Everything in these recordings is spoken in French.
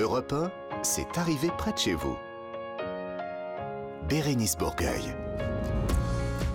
Europe 1, c'est arrivé près de chez vous. Bérénice Bourgueil.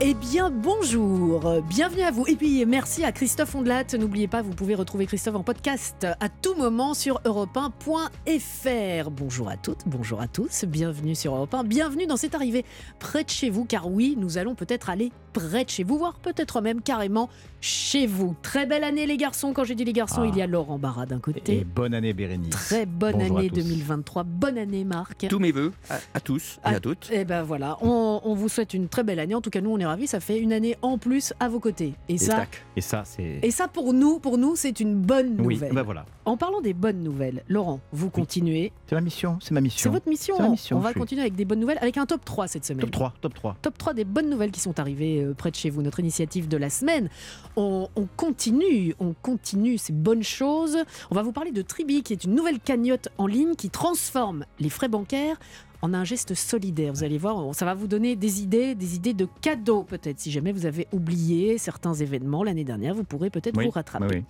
Eh bien, bonjour, bienvenue à vous. Et puis, merci à Christophe Ondelat. N'oubliez pas, vous pouvez retrouver Christophe en podcast à tout moment sur europe1.fr. Bonjour à toutes, bonjour à tous, bienvenue sur Europe 1, bienvenue dans cette arrivée près de chez vous, car oui, nous allons peut-être aller près de chez vous, voire peut-être même carrément chez vous. Très belle année, les garçons. Quand j'ai dit les garçons, Ah. il y a Laurent Barra d'un côté. Et bonne année Bérénice. Très bonne Bonjour année tous. 2023. Bonne année, Marc. Tous mes voeux à, à tous et Ah, à toutes. Eh ben voilà, on, on vous souhaite une très belle année. En tout cas, nous, on est ravis. Ça fait une année en plus à vos côtés. Et Et ça, tac. Et ça, c'est. et ça pour nous, pour nous, c'est une bonne Oui, nouvelle. ben voilà. En parlant des bonnes nouvelles, Laurent, vous continuez. C'est ma mission. C'est ma C'est mission. votre mission. C'est ma mission, on va suis- continuer avec des bonnes nouvelles, avec un top 3 cette semaine. Top 3, top 3. Top 3 des bonnes nouvelles qui sont arrivées euh, près de chez vous, notre initiative de la semaine. On, on continue, on continue ces bonnes choses. On va vous parler de Tribi, qui est une nouvelle cagnotte en ligne qui transforme les frais bancaires en un geste solidaire. Vous allez voir, ça va vous donner des idées, des idées de cadeaux peut-être. Si jamais vous avez oublié certains événements l'année dernière, vous pourrez peut-être Oui, vous rattraper. oui.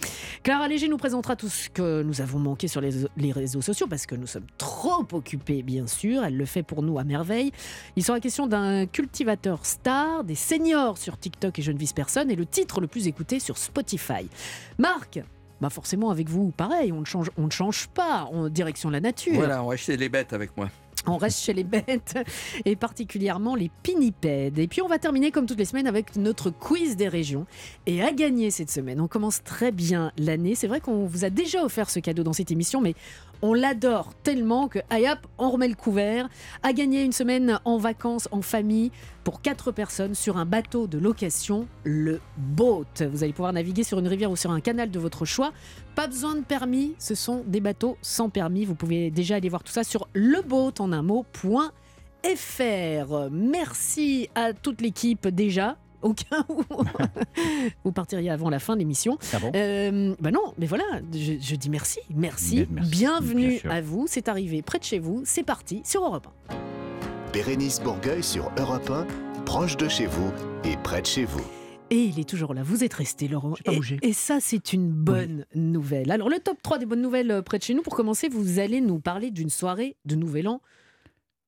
Clara Léger nous présentera tout ce que nous avons manqué sur les, les réseaux sociaux parce que nous sommes trop occupés, bien sûr. Elle le fait pour nous à merveille. Il sera question d'un cultivateur star, des seniors sur TikTok et Je ne vise personne et le titre le plus écouté sur Spotify. Marc bah forcément avec vous, pareil, on ne change, on ne change pas en direction de la nature. Voilà, on va acheter les bêtes avec moi. On reste chez les bêtes et particulièrement les pinnipèdes. Et puis on va terminer comme toutes les semaines avec notre quiz des régions. Et à gagner cette semaine, on commence très bien l'année. C'est vrai qu'on vous a déjà offert ce cadeau dans cette émission, mais on l'adore tellement que, hop, on remet le couvert. À gagner une semaine en vacances, en famille, pour quatre personnes sur un bateau de location, le boat. Vous allez pouvoir naviguer sur une rivière ou sur un canal de votre choix. Pas besoin de permis, ce sont des bateaux sans permis. Vous pouvez déjà aller voir tout ça sur leboat en un mot, point fr. Merci à toute l'équipe déjà. Au cas où vous partiriez avant la fin de l'émission. Ah bon Euh, bah non, mais voilà, je, je dis merci, merci, bienvenue bien à vous. C'est arrivé près de chez vous, c'est parti sur Europe 1. Bérénice Bourgueil sur Europe 1, proche de chez vous et près de chez vous. Et il est toujours là, vous êtes resté Laurent. J'ai pas et, bougé. et ça, c'est une bonne nouvelle. Alors, le top 3 des bonnes nouvelles euh, près de chez nous, pour commencer, vous allez nous parler d'une soirée de Nouvel An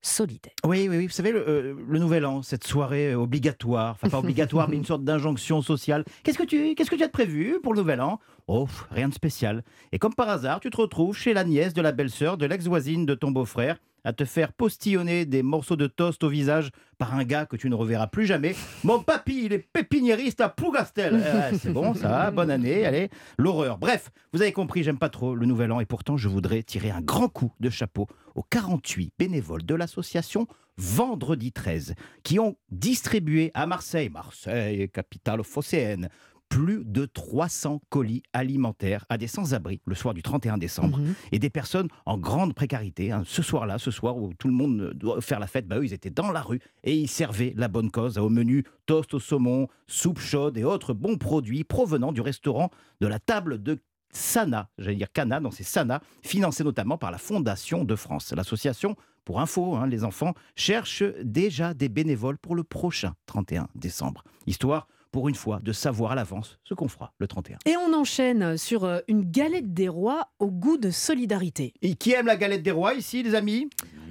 solidaire. Oui, oui, oui. Vous savez, le, euh, le nouvel an, cette soirée euh, obligatoire, enfin pas obligatoire, mais une sorte d'injonction sociale. Qu'est-ce que tu qu'est-ce que tu as de prévu pour le nouvel an? Oh, rien de spécial. Et comme par hasard, tu te retrouves chez la nièce de la belle-sœur de l'ex-voisine de ton beau-frère à te faire postillonner des morceaux de toast au visage par un gars que tu ne reverras plus jamais. Mon papy, il est pépiniériste à Plougastel. Eh c'est bon, ça va, bonne année, allez, l'horreur. Bref, vous avez compris, j'aime pas trop le nouvel an et pourtant je voudrais tirer un grand coup de chapeau aux 48 bénévoles de l'association Vendredi 13 qui ont distribué à Marseille, Marseille, capitale phocéenne, plus de 300 colis alimentaires à des sans-abri le soir du 31 décembre Mhm. et des personnes en grande précarité. hein. Ce soir-là, ce soir où tout le monde doit faire la fête, bah, eux, ils étaient dans la rue et ils servaient la bonne cause au menu toast au saumon, soupe chaude et autres bons produits provenant du restaurant de la table de Sana, j'allais dire Cana, non c'est Sana, financé notamment par la Fondation de France. L'association, pour info, hein, les enfants, cherche déjà des bénévoles pour le prochain 31 décembre, histoire, pour une fois, de savoir à l'avance ce qu'on fera le 31. Et on enchaîne sur euh, une galette des rois au goût de solidarité. Et qui aime la galette des rois ici, les amis?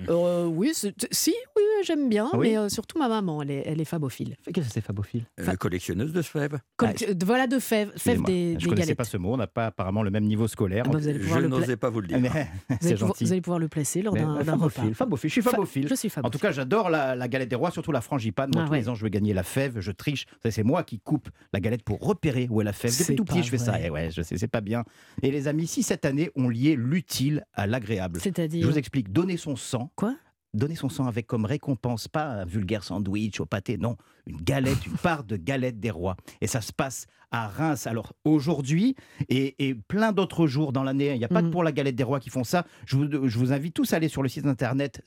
Euh, oui, si, oui, j'aime bien, Ah oui mais euh, surtout ma maman, elle est, elle est fabophile. Qu'est-ce que c'est fabophile? Euh, collectionneuse de fèves. Euh, voilà de fèves, fèves Excusez-moi, des, Je des ne connaissais pas ce mot, on n'a pas apparemment le même niveau scolaire. Ah bah, vous allez pouvoir Je n'osais pas vous le dire. Mais Vous allez, pouvoir, gentil. vous allez pouvoir le placer lors d'un fabophile, fabophile, je suis Fa- fabophile. Je suis En tout cas, j'adore la, la galette des rois, surtout la frangipane. Moi, Ah tous ouais. les ans, je veux gagner la fève, je triche. Ça, C'est moi qui coupe la galette pour repérer où est la fève. C'est Depuis tout petit, je fais ça. Et ouais, je sais, c'est pas bien. Et les amis, si cette année, on liait l'utile à l'agréable. Je vous explique, donner son sang. Quoi? Donner son sang avec comme récompense, pas un vulgaire sandwich au pâté, non, une galette, une part de galette des rois. Et ça se passe à Reims. Alors aujourd'hui et, et plein d'autres jours dans l'année, il n'y a pas Mhm. que pour la galette des rois qui font ça. Je vous, je vous invite tous à aller sur le site internet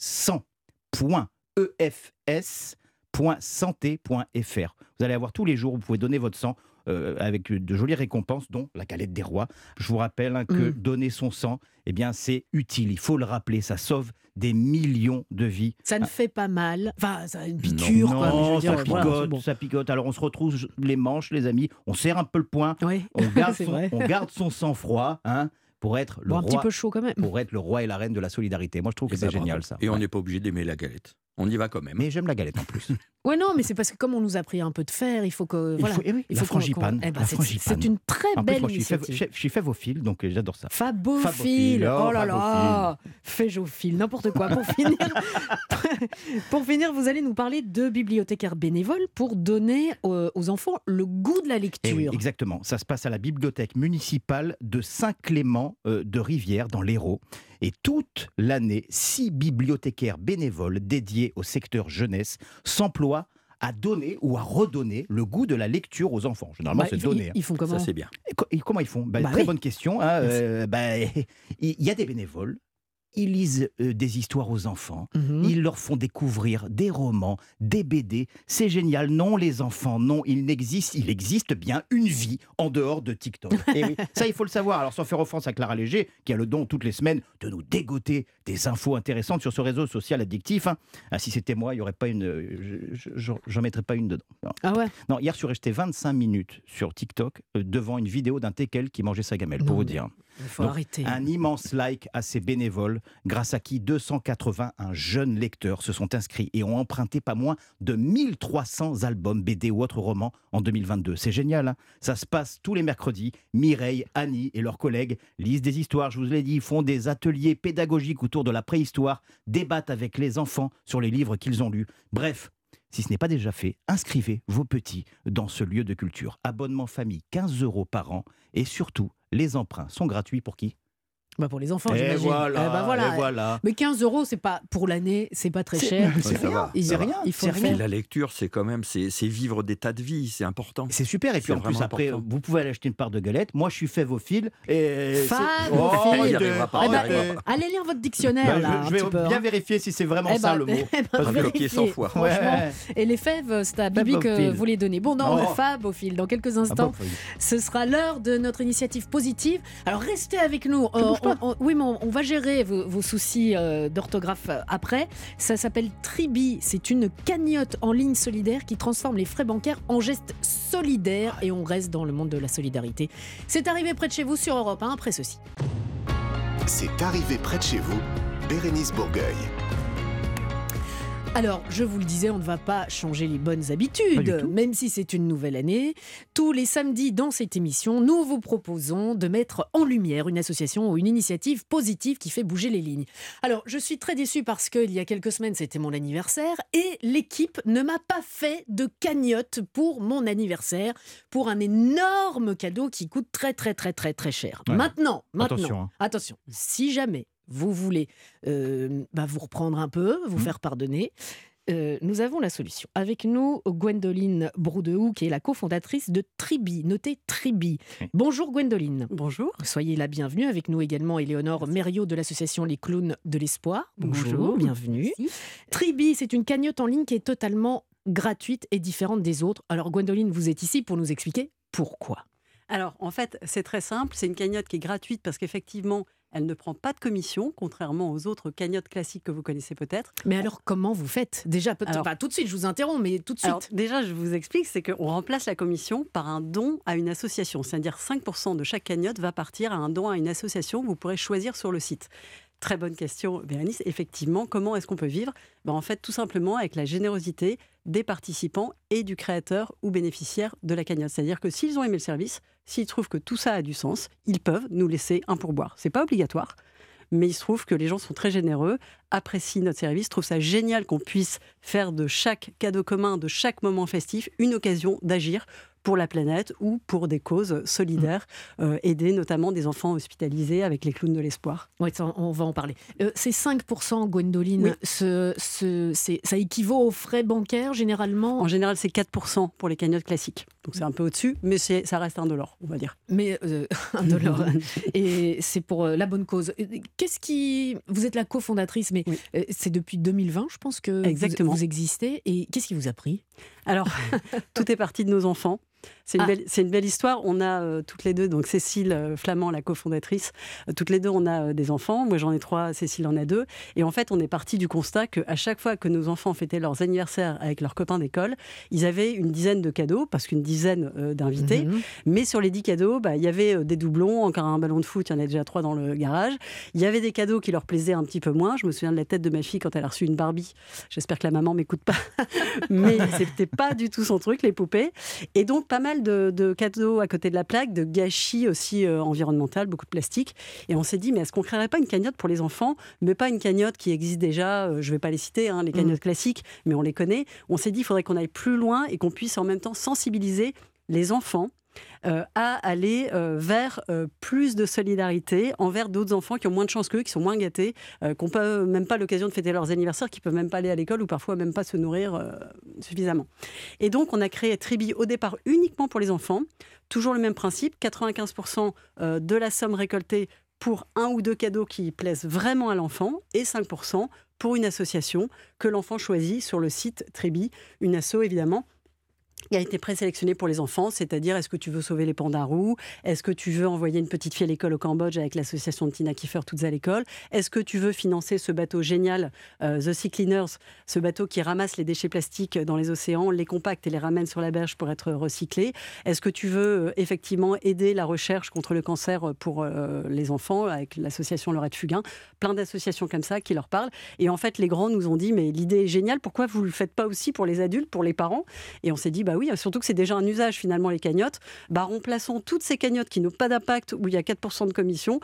100.efs.santé.fr. Vous allez avoir tous les jours, vous pouvez donner votre sang euh, avec de jolies récompenses, dont la galette des rois. Je vous rappelle hein, que Mm. donner son sang, eh bien, c'est utile. Il faut le rappeler, ça sauve des millions de vies. Ça ne fait pas mal. Enfin, ça a une piqûre, quoi. mais je veux Non, dire, ça picote, c'est bon. ça picote. Alors on se retrouve les manches, les amis, on serre un peu le poing, Oui, on garde, c'est son, on garde son sang-froid, hein, pour être le Bon, un petit roi, peu chaud quand même. pour être le roi et la reine de la solidarité. Moi, je trouve que Eh c'est ben, bravo. génial ça. Et on Ouais. n'est pas obligé d'aimer la galette. On y va quand même. Mais j'aime la galette en plus. Ouais, non, mais c'est parce que comme on nous a pris un peu de fer, il faut que. Il Voilà. faut- eh oui, il la faut frangipane. eh ben, la c'est- frangipane. C'est une très En plus, belle moi, je suis, initiative. je suis févophile, donc euh, j'adore ça. Fabophile. Fabophile, oh, Oh là là. Féjophile, n'importe quoi. Pour finir, pour finir, vous allez nous parler de bibliothécaires bénévoles pour donner aux, aux enfants le goût de la Eh lecture. oui, exactement. Ça se passe à la bibliothèque municipale de Saint-Clément euh, de Rivière, dans l'Hérault. Et toute l'année, six bibliothécaires bénévoles dédiés au secteur jeunesse s'emploient à donner ou à redonner le goût de la lecture aux enfants. Généralement, Bah, c'est ils, donné. ils- ils font comment? Ça, c'est bien. Et co- et comment ils font? Bah, Bah Très oui. bonne question. hein, euh, bah, Il y a des bénévoles. Ils lisent euh, des histoires aux enfants. Mhm. Ils leur font découvrir des romans, des BD. C'est génial. Non, les enfants, non, il n'existe, il existe bien une vie en dehors de TikTok. Et oui, ça, il faut le savoir. Alors, sans faire offense à Clara Léger, qui a le don toutes les semaines de nous dégoter des infos intéressantes sur ce réseau social addictif. hein. Ah, si c'était moi, il y aurait pas une, je- je- je- j'en mettrais pas une dedans. Non. Ah ouais? Non, hier, je suis resté 25 minutes sur TikTok euh, devant une vidéo d'un teckel qui mangeait sa gamelle, pour Non, vous dire. Il faut Donc, arrêter. Un immense like à ces bénévoles, grâce à qui 281 jeunes lecteurs se sont inscrits et ont emprunté pas moins de 1300 albums BD ou autres romans en 2022. C'est génial, hein ça se passe tous les mercredis. Mireille, Annie et leurs collègues lisent des histoires, je vous l'ai dit, font des ateliers pédagogiques autour de la préhistoire, débattent avec les enfants sur les livres qu'ils ont lus. Bref, si ce n'est pas déjà fait, inscrivez vos petits dans ce lieu de culture. Abonnement famille 15 euros par an et surtout, les emprunts sont gratuits pour qui? Bah pour les enfants, Et j'imagine. voilà, Eh bah voilà. et voilà. Mais 15 euros, c'est pas pour l'année, c'est pas très cher. c'est rien, va. Il- c'est rien, il faut rien. la lecture, c'est quand même, c'est c'est vivre des tas de vies, c'est important. C'est super. Et puis en plus, après, important. vous pouvez aller acheter une part de galette. Moi, je suis févophile. Et Fabophile. Oh, de- arrivera pas, Eh bah, pas. allez lire votre dictionnaire, là, je, vais peu, bien hein. vérifier si c'est vraiment Eh ça bah, le mot. eh Pas bloqué 100 vérifiez. fois. Ouais. Et les fèves, c'est à Bibi que vous les donnez. Bon, non, Oh. Fab au fil. Dans quelques instants, ce sera l'heure de notre initiative positive. Alors restez avec nous. On- on- oui, mais on, on va gérer vos, vos soucis euh, d'orthographe euh, après. Ça s'appelle Tribi. C'est une cagnotte en ligne solidaire qui transforme les frais bancaires en gestes solidaires. Et on reste dans le monde de la solidarité. C'est arrivé près de chez vous sur Europe 1 après ceci. C'est arrivé près de chez vous, Bérénice Bourgueil. Alors, je vous le disais, on ne va pas changer les bonnes habitudes, même si c'est une nouvelle année. Tous les samedis dans cette émission, nous vous proposons de mettre en lumière une association ou une initiative positive qui fait bouger les lignes. Alors, je suis très déçue parce qu'il y a quelques semaines, c'était mon anniversaire et l'équipe ne m'a pas fait de cagnotte pour mon anniversaire, pour un énorme cadeau qui coûte très, très, très, très, très cher. Ouais. Maintenant, maintenant, Attention, hein. attention, si jamais vous voulez euh, bah, vous reprendre un peu, vous Mhm. faire pardonner, euh, nous avons la solution. Avec nous, Gwendoline Broudehoux, qui est la cofondatrice de Tribi. Notez Tribi. Oui. Bonjour Gwendoline. Bonjour. Soyez la bienvenue. Avec nous également Éléonore Mériot de l'association Les Clowns de l'Espoir. Bonjour. bienvenue. Merci. Tribi, c'est une cagnotte en ligne qui est totalement gratuite et différente des autres. Alors Gwendoline, vous êtes ici pour nous expliquer pourquoi. Alors, en fait, c'est très simple. C'est une cagnotte qui est gratuite parce qu'effectivement, elle ne prend pas de commission, contrairement aux autres cagnottes classiques que vous connaissez peut-être. Mais alors comment vous faites? Déjà, peut-être Alors- pas tout de suite, je vous interromps, mais tout de suite. Alors, déjà, je vous explique, c'est qu'on remplace la commission par un don à une association. C'est-à-dire 5% de chaque cagnotte va partir à un don à une association que vous pourrez choisir sur le site. Très bonne question, Bérénice. Effectivement, comment est-ce qu'on peut vivre? Ben, En fait, tout simplement avec la générosité des participants et du créateur ou bénéficiaire de la cagnotte. C'est-à-dire que s'ils ont aimé le service, s'ils trouvent que tout ça a du sens, ils peuvent nous laisser un pourboire. C'est pas obligatoire, mais il se trouve que les gens sont très généreux, apprécient notre service, trouvent ça génial qu'on puisse faire de chaque cadeau commun, de chaque moment festif, une occasion d'agir pour la planète ou pour des causes solidaires, euh, aider notamment des enfants hospitalisés avec les clowns de l'espoir. Ça, on va en parler. Euh, c'est 5%, Gwendoline. Oui. Ce, ce- c'est- ça équivaut aux frais bancaires, généralement? En général, c'est 4% pour les cagnottes classiques. Donc c'est un peu au-dessus, mais ça reste un dollar, on va dire. Mais euh, un dollar. Et c'est pour euh, la bonne cause. Qu'est-ce qui. Vous êtes la cofondatrice, mais Oui. c'est depuis 2020, je pense que vous- Exactement. Vous, existez. Et qu'est-ce qui vous a pris? Alors, tout est parti de nos enfants. C'est une, Ah. belle- c'est une belle histoire. On a euh, toutes les deux, donc Cécile euh, Flamand, la cofondatrice, euh, toutes les deux, on a des enfants. Moi, j'en ai trois, Cécile en a deux. Et en fait, on est parti du constat qu'à chaque fois que nos enfants fêtaient leurs anniversaires avec leurs copains d'école, ils avaient une dizaine de cadeaux, parce qu'une dizaine d'invités. Mhm. Mais sur les 10 cadeaux, bah, il y avait des doublons, encore un ballon de foot, il y en a déjà trois dans le garage. Il y avait des cadeaux qui leur plaisaient un petit peu moins. Je me souviens de la tête de ma fille quand elle a reçu une Barbie. J'espère que la maman m'écoute pas. Mais c'était pas du tout son truc, les poupées. Et donc, pas mal de, de cadeaux à côté de la plaque, de gâchis aussi euh, environnemental, beaucoup de plastique. Et on s'est dit, mais est-ce qu'on créerait pas une cagnotte pour les enfants, mais pas une cagnotte qui existe déjà, euh, je vais pas les citer, hein, les cagnottes classiques, mais on les connaît. On s'est dit, il faudrait qu'on aille plus loin et qu'on puisse en même temps sensibiliser les enfants euh, à aller euh, vers euh, plus de solidarité envers d'autres enfants qui ont moins de chance qu'eux, qui sont moins gâtés, qui n'ont même pas l'occasion de fêter leurs anniversaires, qui peuvent même pas aller à l'école ou parfois même pas se nourrir suffisamment. Et donc, on a créé Tribi au départ uniquement pour les enfants. Toujours le même principe, 95% euh, de la somme récoltée pour un ou deux cadeaux qui plaisent vraiment à l'enfant et 5% pour une association que l'enfant choisit sur le site Tribi, une asso évidemment qui a été présélectionnée pour les enfants, c'est-à-dire est-ce que tu veux sauver les pandas roux Est-ce que tu veux envoyer une petite fille à l'école au Cambodge avec l'association de Tina Kiefer, toutes à l'école? Est-ce que tu veux financer ce bateau génial, euh, The Sea Cleaners, ce bateau qui ramasse les déchets plastiques dans les océans, les compacte et les ramène sur la berge pour être recyclés Est-ce que tu veux euh, effectivement aider la recherche contre le cancer pour euh, les enfants avec l'association Lorette Fugain? Plein d'associations comme ça qui leur parlent. Et en fait, les grands nous ont dit, mais l'idée est géniale, pourquoi vous ne le faites pas aussi pour les adultes, pour les parents? Et on s'est dit, bah oui, surtout que c'est déjà un usage finalement les cagnottes. Bah remplaçons toutes ces cagnottes qui n'ont pas d'impact, où il y a 4% de commission,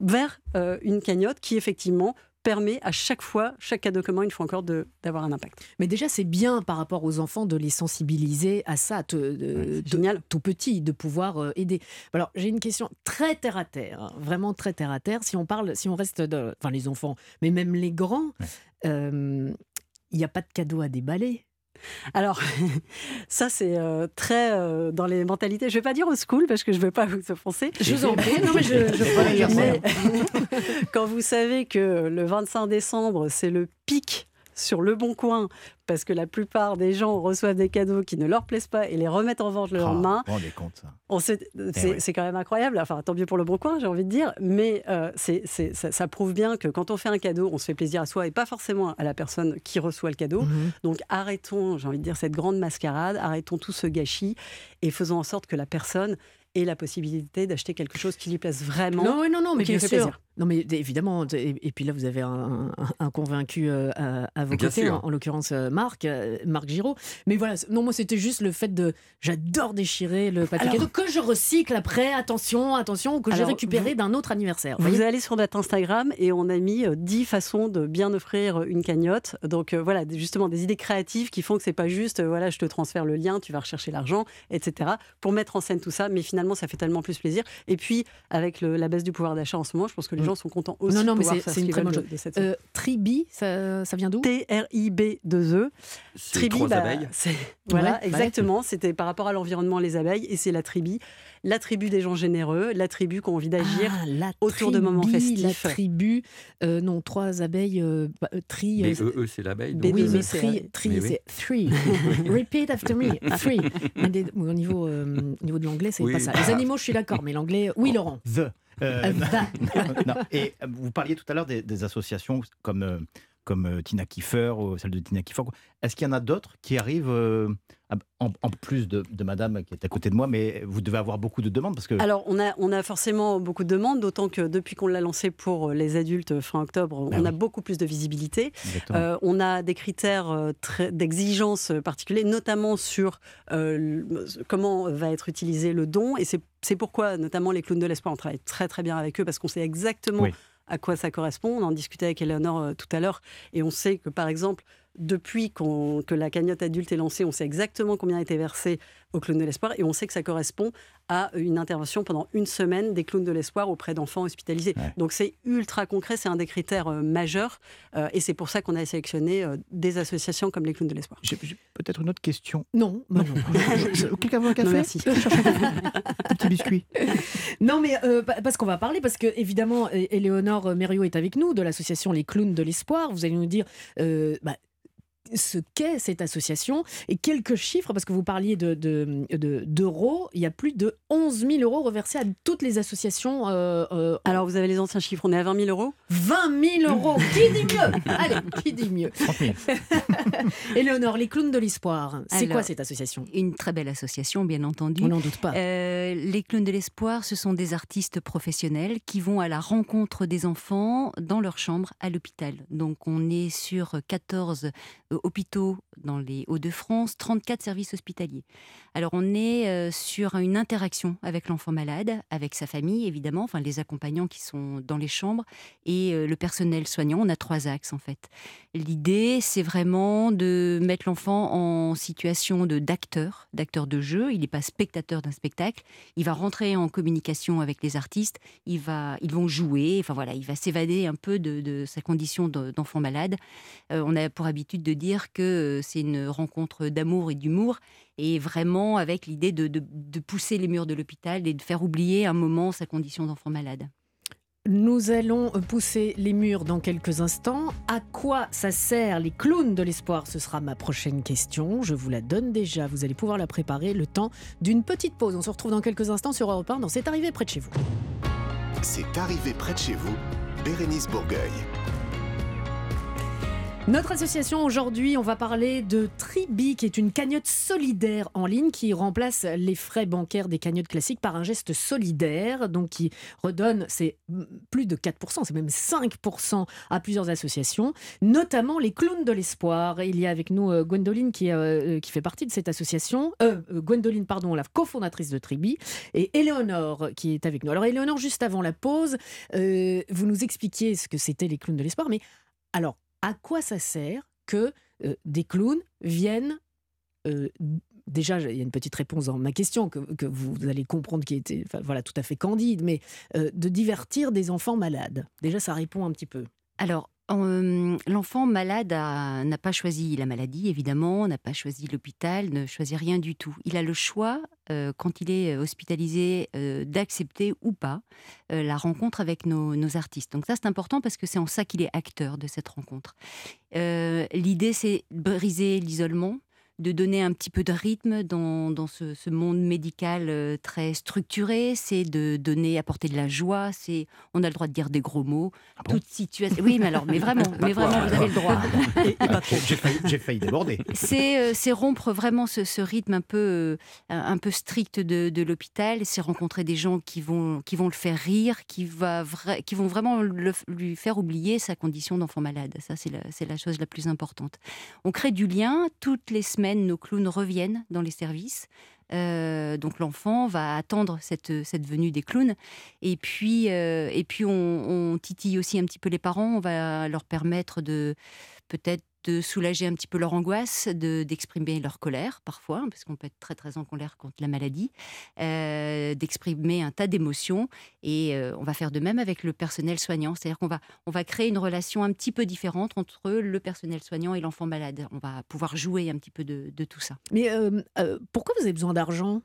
vers euh, une cagnotte qui effectivement permet à chaque fois, chaque cadeau commun, une fois encore, de- d'avoir un impact. Mais déjà, c'est bien par rapport aux enfants de les sensibiliser à ça, te- de- de- tout petit, de pouvoir euh, aider. Alors, j'ai une question très terre à terre, hein, vraiment très terre à terre. Si on parle, si on reste, de, enfin les enfants, mais même les grands, euh, il n'y a pas de cadeau à déballer. Alors, ça, c'est euh, très euh, dans les mentalités. Je ne vais pas dire au school parce que je ne veux pas vous offenser. Je vous en prie. Non, mais je, je prends Mais quand vous savez que le 25 décembre, c'est le pic sur le bon coin, parce que la plupart des gens reçoivent des cadeaux qui ne leur plaisent pas et les remettent en vente le lendemain, Ah, vous vous rendez compte ça on c'est oui. c'est quand même incroyable. Enfin, tant mieux pour le bon coin, j'ai envie de dire. Mais euh, c'est- c'est- ça, ça prouve bien que quand on fait un cadeau, on se fait plaisir à soi et pas forcément à la personne qui reçoit le cadeau. Mhm. Donc arrêtons, j'ai envie de dire, cette grande mascarade, arrêtons tout ce gâchis et faisons en sorte que la personne ait la possibilité d'acheter quelque chose qui lui plaise vraiment. Non, non, non, mais qui bien lui fait sûr. plaisir. Non, mais évidemment. Et, et puis là, vous avez un, un- un convaincu euh, à, à vos Bien côtés, sûr. en, en l'occurrence euh, Marc, euh, Marc Giraud. Mais voilà, non, moi, c'était juste le fait de. J'adore déchirer le papier Alors- cadeau que je recycle après. Attention, attention, que j'ai récupéré d'un autre anniversaire. Vous allez sur notre Instagram et on a mis euh, 10 façons de bien offrir une cagnotte. Donc euh, voilà, justement des idées créatives qui font que c'est pas juste, euh, voilà, je te transfère le lien, tu vas rechercher l'argent, etc. Pour mettre en scène tout ça, mais finalement ça fait tellement plus plaisir. Et puis avec le- la baisse du pouvoir d'achat en ce moment, je pense que les Mm. gens sont contents aussi. Non, non, mais c'est- ce une très bonne chose. Euh, Tribi, ça, ça vient d'où? T-R-I-B-2-E. C'est Tribi, trois bah, abeilles. c'est- Voilà, Ouais, ouais. exactement. C'était par rapport à l'environnement, les abeilles, et c'est la tribu. La tribu des gens généreux, la tribu qui ont envie d'agir. Ah, autour de moments festifs. La tribu, euh, non, trois abeilles, euh, bah, euh, tri. Mais euh, eux, eux, c'est l'abeille. donc, oui, euh, mais tri, tri mais oui. c'est three. Repeat after me, three. Mais des- au, niveau, euh, au niveau de l'anglais, c'est Oui. pas ça. Les animaux, je suis d'accord, mais l'anglais, oui, Laurent. The. Euh, non. Et vous parliez tout à l'heure des, des associations comme, euh, comme euh, Tina Kiefer, ou celle de Tina Kiefer. Est-ce qu'il y en a d'autres qui arrivent, euh, en, en plus de, de madame qui est à côté de moi, mais vous devez avoir beaucoup de demandes parce que. Alors, on a, on a forcément beaucoup de demandes, d'autant que depuis qu'on l'a lancé pour les adultes euh, fin octobre, Ben on a beaucoup plus de visibilité. Euh, on a des critères euh, très- d'exigence euh, particuliers, notamment sur euh, comment va être utilisé le don. Et c'est c'est pourquoi, notamment, les clowns de l'espoir, on travaille très très bien avec eux parce qu'on sait exactement Oui. À quoi ça correspond. On en discutait avec Eleonore euh, tout à l'heure et on sait que, par exemple, depuis que la cagnotte adulte est lancée, on sait exactement combien a été versé aux clowns de l'espoir et on sait que ça correspond à une intervention pendant une semaine des clowns de l'espoir auprès d'enfants hospitalisés. Ouais. Donc c'est ultra concret, c'est un des critères euh, majeurs euh, et c'est pour ça qu'on a sélectionné euh, des associations comme les clowns de l'espoir. J'ai peut-être une autre question. Non, bah non. Quelqu'un veut un café? Non, merci. Un petit biscuit. Non, mais euh, pa- parce qu'on va parler, parce que évidemment, É- Éléonore Mériot est avec nous de l'association Les Clowns de l'Espoir. Vous allez nous dire, euh, bah, ce qu'est cette association et quelques chiffres, parce que vous parliez d'euros. De, de, d'euros. il y a plus de 11 000 euros reversés à toutes les associations. euh, euh, Alors, vous avez les anciens chiffres, on est à 20 000 euros? 20 000 euros Qui dit mieux? Allez, qui dit mieux? 30 000. Éléonore, les clowns de l'espoir, c'est quoi cette association? Une très belle association, bien entendu. On n'en doute pas. Euh, les clowns de l'espoir, ce sont des artistes professionnels qui vont à la rencontre des enfants dans leur chambre à l'hôpital. Donc on est sur 14 euh, hôpitaux dans les Hauts-de-France, 34 services hospitaliers. Alors on est euh, sur une interaction avec l'enfant malade, avec sa famille évidemment, enfin les accompagnants qui sont dans les chambres et euh, le personnel soignant. On a trois axes en fait. L'idée, c'est vraiment de mettre l'enfant en situation de d'acteur, d'acteur de jeu. Il n'est pas spectateur d'un spectacle. Il va rentrer en communication avec les artistes. Il va, ils vont jouer. Enfin voilà, il va s'évader un peu de, sa condition de- d'enfant malade. Euh, on a pour habitude de dire que c'est une rencontre d'amour et d'humour, et vraiment avec l'idée de, de- de pousser les murs de l'hôpital et de faire oublier un moment sa condition d'enfant malade. Nous allons pousser les murs dans quelques instants. À quoi ça sert les clowns de l'espoir? Ce sera ma prochaine question. Je vous la donne déjà. Vous allez pouvoir la préparer le temps d'une petite pause. On se retrouve dans quelques instants sur Europe 1 dans C'est arrivé près de chez vous. C'est arrivé près de chez vous, Bérénice Bourgueil. Notre association aujourd'hui, on va parler de Tribi, qui est une cagnotte solidaire en ligne qui remplace les frais bancaires des cagnottes classiques par un geste solidaire, donc qui redonne, c'est plus de 4%, c'est même 5% à plusieurs associations, notamment les clowns de l'espoir. Il y a avec nous euh, Gwendoline qui, euh, qui fait partie de cette association, euh, Gwendoline, pardon, la cofondatrice de Tribi, et Éléonore qui est avec nous. Alors Éléonore, juste avant la pause, vous nous expliquiez ce que c'était les clowns de l'espoir, mais alors, à quoi ça sert que euh, des clowns viennent euh, Déjà, il y a une petite réponse dans ma question que, vous allez comprendre qui était voilà, tout à fait candide, mais euh, de divertir des enfants malades. Déjà, ça répond un petit peu. Alors, euh, l'enfant malade n'a pas choisi la maladie, évidemment, n'a pas choisi l'hôpital, ne choisit rien du tout. Il a le choix, euh, quand il est hospitalisé, euh, d'accepter ou pas la rencontre avec nos, nos artistes. Donc ça, c'est important parce que c'est en ça qu'il est acteur de cette rencontre. L'idée, c'est briser l'isolement de donner un petit peu de rythme dans, dans ce, ce monde médical euh, très structuré, c'est de donner, apporter de la joie, c'est on a le droit de dire des gros mots, Ah bon toute situation. Oui, mais alors, mais vraiment, mais vraiment, vous avez le droit. J'ai failli, j'ai failli déborder. C'est euh, c'est rompre vraiment ce, ce rythme un peu, euh, un peu strict de, de l'hôpital. C'est rencontrer des gens qui vont, qui vont le faire rire, qui, va vra- qui vont vraiment le- lui faire oublier sa condition d'enfant malade. Ça, c'est la, c'est la chose la plus importante. On crée du lien. Toutes les semaines, nos clowns reviennent dans les services. Euh, donc l'enfant va attendre cette, cette venue des clowns. Et puis, euh, et puis on, on titille aussi un petit peu les parents. On va leur permettre de peut-être de soulager un petit peu leur angoisse, de d'exprimer leur colère parfois, hein, parce qu'on peut être très très en colère contre la maladie, euh, d'exprimer un tas d'émotions. Et euh, on va faire de même avec le personnel soignant, c'est-à-dire qu'on va on va créer une relation un petit peu différente entre le personnel soignant et l'enfant malade. On va pouvoir jouer un petit peu de, tout ça. Mais euh, pourquoi vous avez besoin d'argent?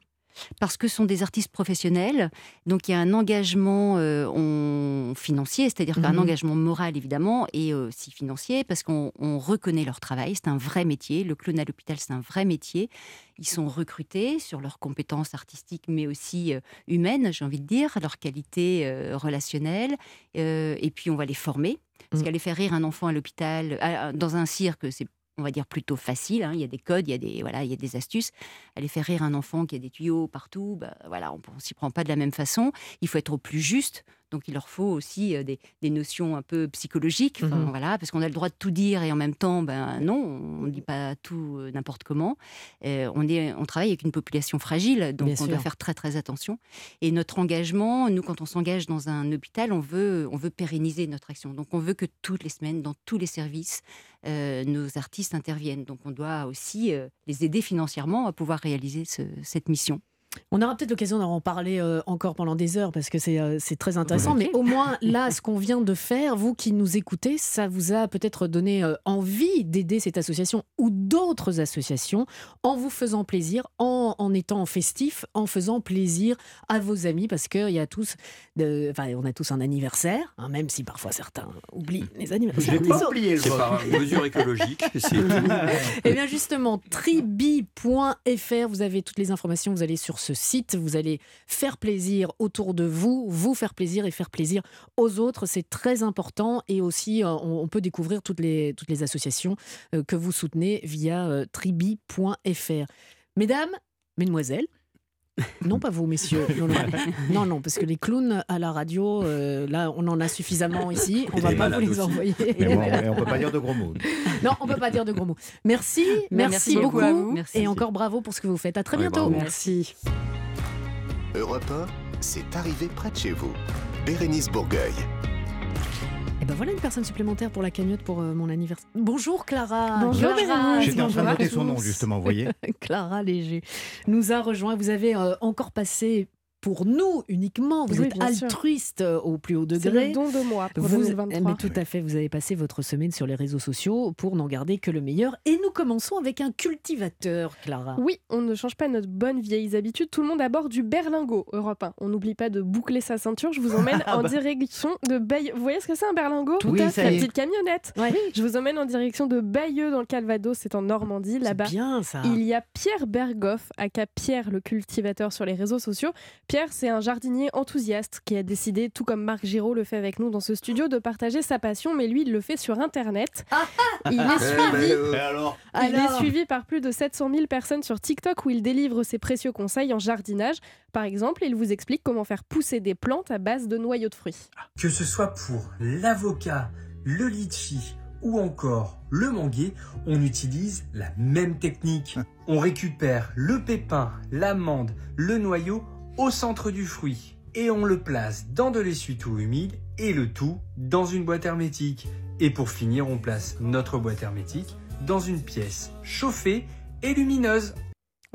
Parce que ce sont des artistes professionnels, donc il y a un engagement euh, on- financier, c'est-à-dire qu'un Mhm. engagement moral évidemment et aussi financier, parce qu'on on reconnaît leur travail, c'est un vrai métier. Le clown à l'hôpital, c'est un vrai métier. Ils sont recrutés sur leurs compétences artistiques, mais aussi euh, humaines, j'ai envie de dire, leur qualité euh, relationnelle, Euh, et puis on va les former. Parce Mhm. qu'aller faire rire un enfant à l'hôpital, dans un cirque, c'est on va dire plutôt facile. hein. Il y a des codes, il y a des voilà, il y a des astuces. Aller faire rire un enfant qui a des tuyaux partout, bah, voilà, on ne s'y prend pas de la même façon. Il faut être au plus juste. Donc il leur faut aussi euh, des, des notions un peu psychologiques, enfin, Mhm. voilà, parce qu'on a le droit de tout dire et en même temps, ben non, on ne dit pas tout euh, n'importe comment. Euh, on, est, on travaille avec une population fragile, donc Bien on doit faire très très attention. Et notre engagement, nous, quand on s'engage dans un hôpital, on veut, on veut pérenniser notre action. Donc on veut que toutes les semaines, dans tous les services, euh, nos artistes interviennent. Donc on doit aussi les aider financièrement à pouvoir réaliser ce- cette mission. On aura peut-être l'occasion d'en parler euh, encore pendant des heures parce que c'est euh, très intéressant. Mais au moins, là, ce qu'on vient de faire, vous qui nous écoutez, ça vous a peut-être donné euh, envie d'aider cette association ou d'autres associations en vous faisant plaisir, en, en étant festif, en faisant plaisir à vos amis parce qu'il y a tous, de, enfin, on a tous un anniversaire, hein, même si parfois certains oublient les anniversaires. J'ai pas oublié le par mesure écologique. Eh bien justement, tribi.fr, vous avez toutes les informations, vous allez sur ce site, vous allez faire plaisir autour de vous, vous faire plaisir et faire plaisir aux autres, c'est très important. Et aussi euh, on, peut découvrir toutes les, toutes les associations euh, que vous soutenez via euh, tribi.fr. Mesdames, mesdemoiselles, non, pas vous, messieurs. Non, non, non, non, parce que les clowns à la radio, euh, là, on en a suffisamment ici. On Et va pas vous les aussi. envoyer. Mais bon, mais on peut pas dire de gros mots. Non, on peut pas dire de gros mots. Merci, merci, Merci beaucoup, beaucoup à vous. Merci. et encore bravo pour ce que vous faites. À très Ouais, bientôt. bravo. Merci. Europe 1, c'est arrivé près de chez vous. Bérénice Bourgueil. Et ben voilà une personne supplémentaire pour la cagnotte pour euh, mon anniversaire. Bonjour Clara. Bonjour, Clara. J'étais en train de noter son nom, justement, vous voyez. Clara Léger nous a rejoint. Vous avez euh, encore passé pour nous uniquement. Vous Oui, êtes sûr. altruiste euh, au plus haut C'est degré. le don de moi pour Vous, 2023. mais tout à fait, vous avez passé votre semaine sur les réseaux sociaux pour n'en garder que le meilleur. Et nous commençons avec un cultivateur, Clara. Oui, on ne change pas notre bonne vieilles habitudes. Tout le monde à bord du berlingot Europe 1. On n'oublie pas de boucler sa ceinture. Je vous emmène Ah en bah. direction de Bayeux. Vous voyez ce que c'est un berlingot? Tout Oui, à ça La petite camionnette. Ouais. Je vous emmène en direction de Bayeux dans le Calvados. C'est en Normandie. C'est Là-bas, bien ça. Il y a Pierre Bergoff, aka Pierre le cultivateur sur les réseaux sociaux. Pierre, c'est un jardinier enthousiaste qui a décidé, tout comme Marc Giraud le fait avec nous dans ce studio, de partager sa passion, mais lui, il le fait sur Internet. Il est Eh suivi. Il est suivi par plus de 700 000 personnes sur TikTok où il délivre ses précieux conseils en jardinage. Par exemple, il vous explique comment faire pousser des plantes à base de noyaux de fruits. Que ce soit pour l'avocat, le litchi ou encore le manguier, on utilise la même technique. On récupère le pépin, l'amande, le noyau au centre du fruit et on le place dans de l'essuie-tout humide et le tout dans une boîte hermétique. Et pour finir, on place notre boîte hermétique dans une pièce chauffée et lumineuse.